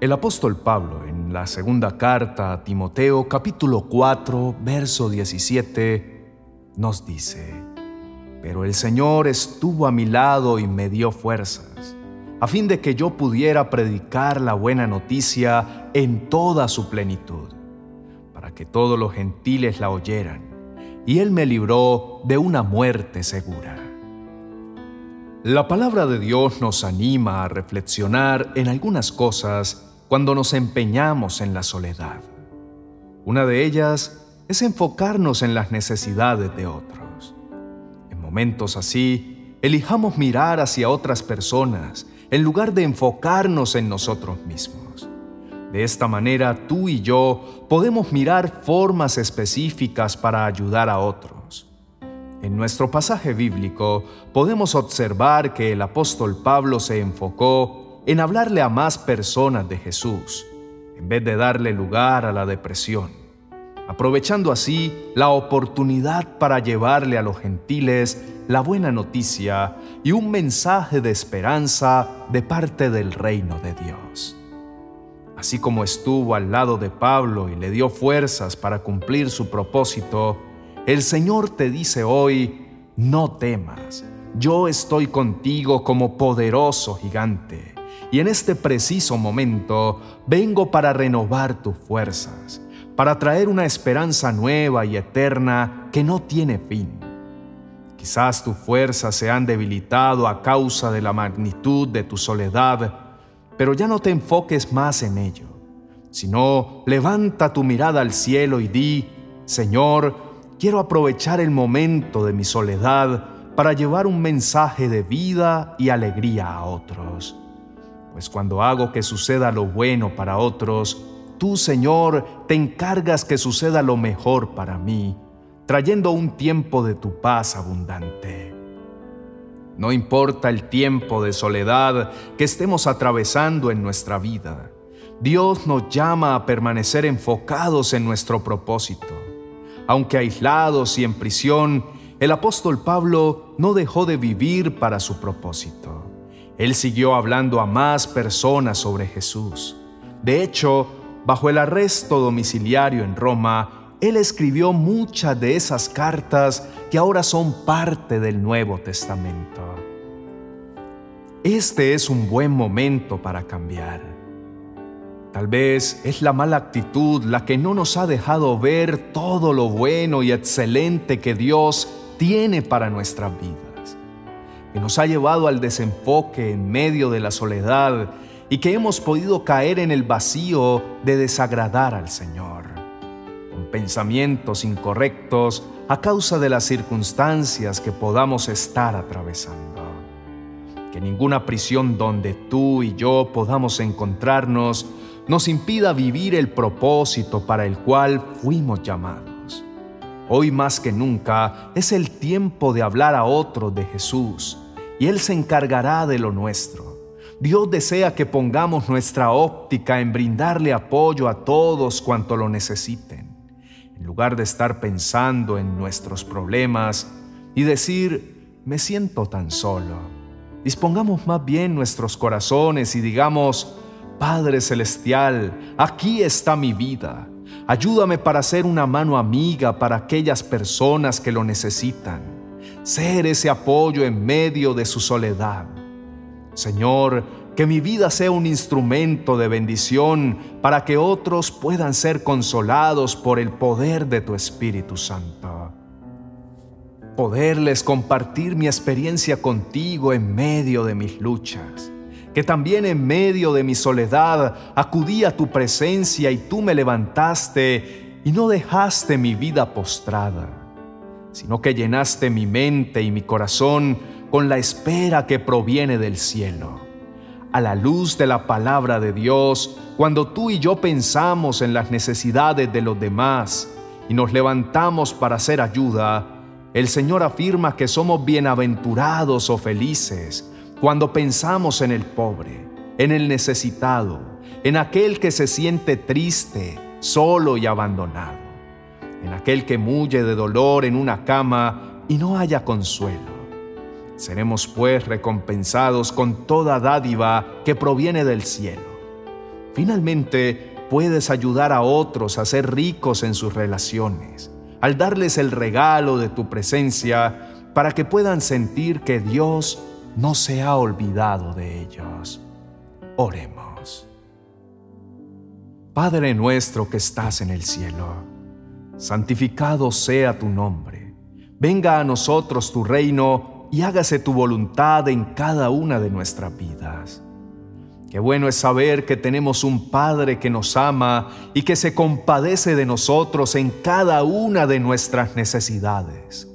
El apóstol Pablo en la segunda carta a Timoteo capítulo 4 verso 17 nos dice, Pero el Señor estuvo a mi lado y me dio fuerzas, a fin de que yo pudiera predicar la buena noticia en toda su plenitud, para que todos los gentiles la oyeran, y Él me libró de una muerte segura. La palabra de Dios nos anima a reflexionar en algunas cosas cuando nos empeñamos en la soledad. Una de ellas es enfocarnos en las necesidades de otros. En momentos así, elijamos mirar hacia otras personas en lugar de enfocarnos en nosotros mismos. De esta manera, tú y yo podemos mirar formas específicas para ayudar a otros. En nuestro pasaje bíblico podemos observar que el apóstol Pablo se enfocó en hablarle a más personas de Jesús, en vez de darle lugar a la depresión, aprovechando así la oportunidad para llevarle a los gentiles la buena noticia y un mensaje de esperanza de parte del reino de Dios. Así como estuvo al lado de Pablo y le dio fuerzas para cumplir su propósito, el Señor te dice hoy, no temas, yo estoy contigo como poderoso gigante y en este preciso momento vengo para renovar tus fuerzas, para traer una esperanza nueva y eterna que no tiene fin. Quizás tus fuerzas se han debilitado a causa de la magnitud de tu soledad, pero ya no te enfoques más en ello, sino levanta tu mirada al cielo y di, Señor, quiero aprovechar el momento de mi soledad para llevar un mensaje de vida y alegría a otros pues cuando hago que suceda lo bueno para otros, tú, Señor, te encargas que suceda lo mejor para mí, trayendo un tiempo de tu paz abundante. No importa el tiempo de soledad que estemos atravesando en nuestra vida, Dios nos llama a permanecer enfocados en nuestro propósito. Aunque aislados y en prisión, el apóstol Pablo no dejó de vivir para su propósito. Él siguió hablando a más personas sobre Jesús. De hecho, bajo el arresto domiciliario en Roma, él escribió muchas de esas cartas que ahora son parte del Nuevo Testamento. Este es un buen momento para cambiar. Tal vez es la mala actitud la que no nos ha dejado ver todo lo bueno y excelente que Dios tiene para nuestra vida que nos ha llevado al desenfoque en medio de la soledad y que hemos podido caer en el vacío de desagradar al Señor, con pensamientos incorrectos a causa de las circunstancias que podamos estar atravesando. Que ninguna prisión donde tú y yo podamos encontrarnos nos impida vivir el propósito para el cual fuimos llamados. Hoy más que nunca es el tiempo de hablar a otros de Jesús y Él se encargará de lo nuestro. Dios desea que pongamos nuestra óptica en brindarle apoyo a todos cuanto lo necesiten, en lugar de estar pensando en nuestros problemas y decir, me siento tan solo. Dispongamos más bien nuestros corazones y digamos, Padre Celestial, aquí está mi vida Ayúdame para ser una mano amiga para aquellas personas que lo necesitan. Ser ese apoyo en medio de su soledad. Señor, que mi vida sea un instrumento de bendición para que otros puedan ser consolados por el poder de tu Espíritu Santo. Poderles compartir mi experiencia contigo en medio de mis luchas que también en medio de mi soledad acudí a tu presencia y tú me levantaste y no dejaste mi vida postrada, sino que llenaste mi mente y mi corazón con la espera que proviene del cielo. A la luz de la palabra de Dios, cuando tú y yo pensamos en las necesidades de los demás y nos levantamos para hacer ayuda, el Señor afirma que somos bienaventurados o felices cuando pensamos en el pobre, en el necesitado, en aquel que se siente triste, solo y abandonado, en aquel que mulle de dolor en una cama y no haya consuelo. Seremos pues recompensados con toda dádiva que proviene del cielo. Finalmente, puedes ayudar a otros a ser ricos en sus relaciones, al darles el regalo de tu presencia para que puedan sentir que Dios no se ha olvidado de ellos. Oremos. Padre nuestro que estás en el cielo, santificado sea tu nombre. Venga a nosotros tu reino y hágase tu voluntad en cada una de nuestras vidas. Qué bueno es saber que tenemos un Padre que nos ama y que se compadece de nosotros en cada una de nuestras necesidades.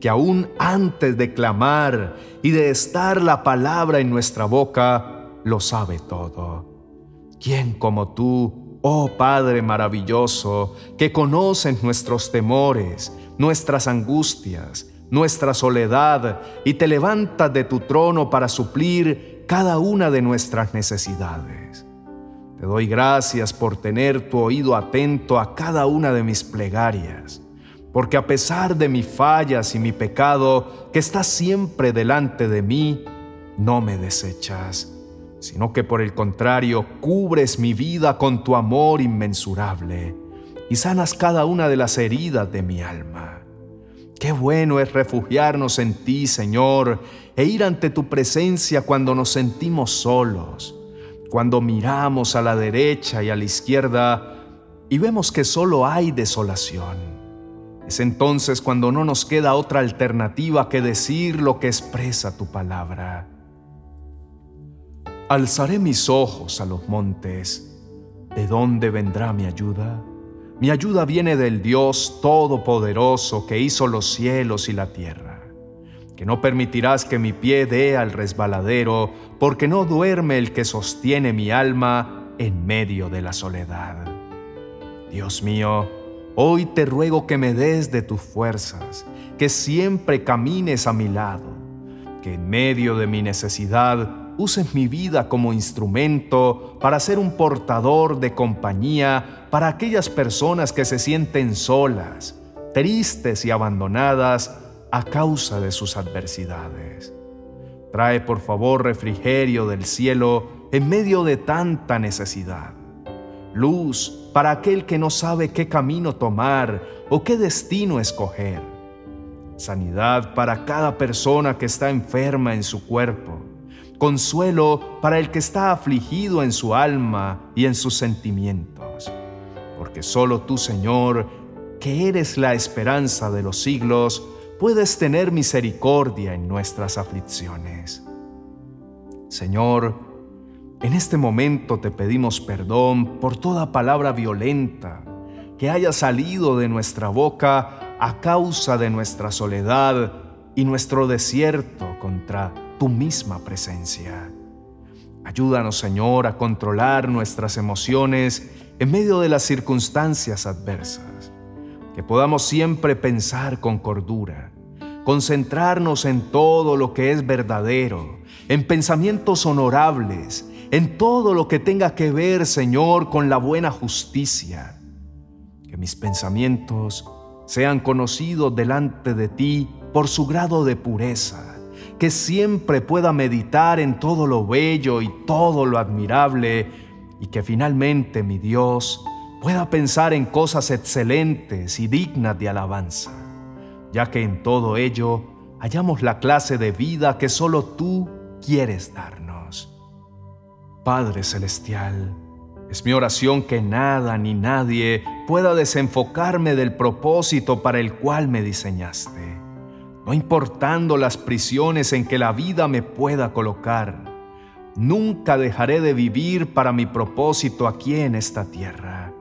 Que aún antes de clamar y de estar la palabra en nuestra boca, lo sabe todo. ¿Quién como tú, oh Padre maravilloso, que conoces nuestros temores, nuestras angustias, nuestra soledad y te levantas de tu trono para suplir cada una de nuestras necesidades. Te doy gracias por tener tu oído atento a cada una de mis plegarias, porque a pesar de mis fallas y mi pecado, que estás siempre delante de mí, no me desechas, sino que por el contrario cubres mi vida con tu amor inmensurable y sanas cada una de las heridas de mi alma. Qué bueno es refugiarnos en ti, Señor, e ir ante tu presencia cuando nos sentimos solos, cuando miramos a la derecha y a la izquierda y vemos que solo hay desolación. Es entonces cuando no nos queda otra alternativa que decir lo que expresa tu palabra. Alzaré mis ojos a los montes. ¿De dónde vendrá mi ayuda? Mi ayuda viene del Dios Todopoderoso que hizo los cielos y la tierra. Que no permitirás que mi pie dé al resbaladero, porque no duerme el que sostiene mi alma en medio de la soledad. Dios mío, hoy te ruego que me des de tus fuerzas, que siempre camines a mi lado, que en medio de mi necesidad uses mi vida como instrumento para ser un portador de compañía para aquellas personas que se sienten solas, tristes y abandonadas a causa de sus adversidades. Trae por favor refrigerio del cielo en medio de tanta necesidad. Luz para aquel que no sabe qué camino tomar o qué destino escoger. Sanidad para cada persona que está enferma en su cuerpo consuelo para el que está afligido en su alma y en sus sentimientos. Porque solo tú, Señor, que eres la esperanza de los siglos, puedes tener misericordia en nuestras aflicciones. Señor, en este momento te pedimos perdón por toda palabra violenta que haya salido de nuestra boca a causa de nuestra soledad y nuestro desierto contra tu misma presencia. Ayúdanos, Señor, a controlar nuestras emociones en medio de las circunstancias adversas, que podamos siempre pensar con cordura, concentrarnos en todo lo que es verdadero, en pensamientos honorables, en todo lo que tenga que ver, Señor, con la buena justicia. Que mis pensamientos sean conocidos delante de ti por su grado de pureza que siempre pueda meditar en todo lo bello y todo lo admirable y que finalmente mi Dios pueda pensar en cosas excelentes y dignas de alabanza, ya que en todo ello hallamos la clase de vida que solo tú quieres darnos. Padre Celestial, es mi oración que nada ni nadie pueda desenfocarme del propósito para el cual me diseñaste no importando las prisiones en que la vida me pueda colocar. Nunca dejaré de vivir para mi propósito aquí en esta tierra.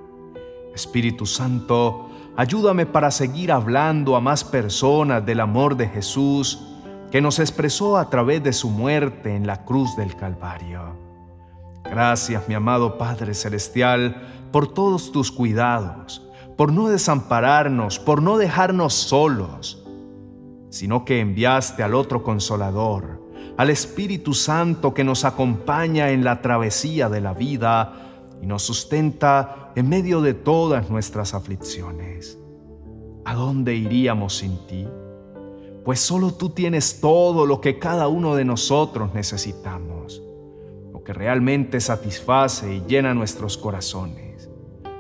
Espíritu Santo, ayúdame para seguir hablando a más personas del amor de Jesús que nos expresó a través de su muerte en la cruz del Calvario. Gracias, mi amado Padre Celestial, por todos tus cuidados, por no desampararnos, por no dejarnos solos, sino que enviaste al otro consolador, al Espíritu Santo que nos acompaña en la travesía de la vida y nos sustenta en medio de todas nuestras aflicciones. ¿A dónde iríamos sin ti? Pues solo tú tienes todo lo que cada uno de nosotros necesitamos. No que realmente satisface y llena nuestros corazones.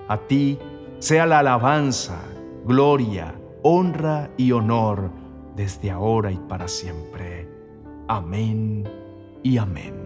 A ti sea la alabanza, gloria, honra y honor desde ahora y para siempre. Amén y amén.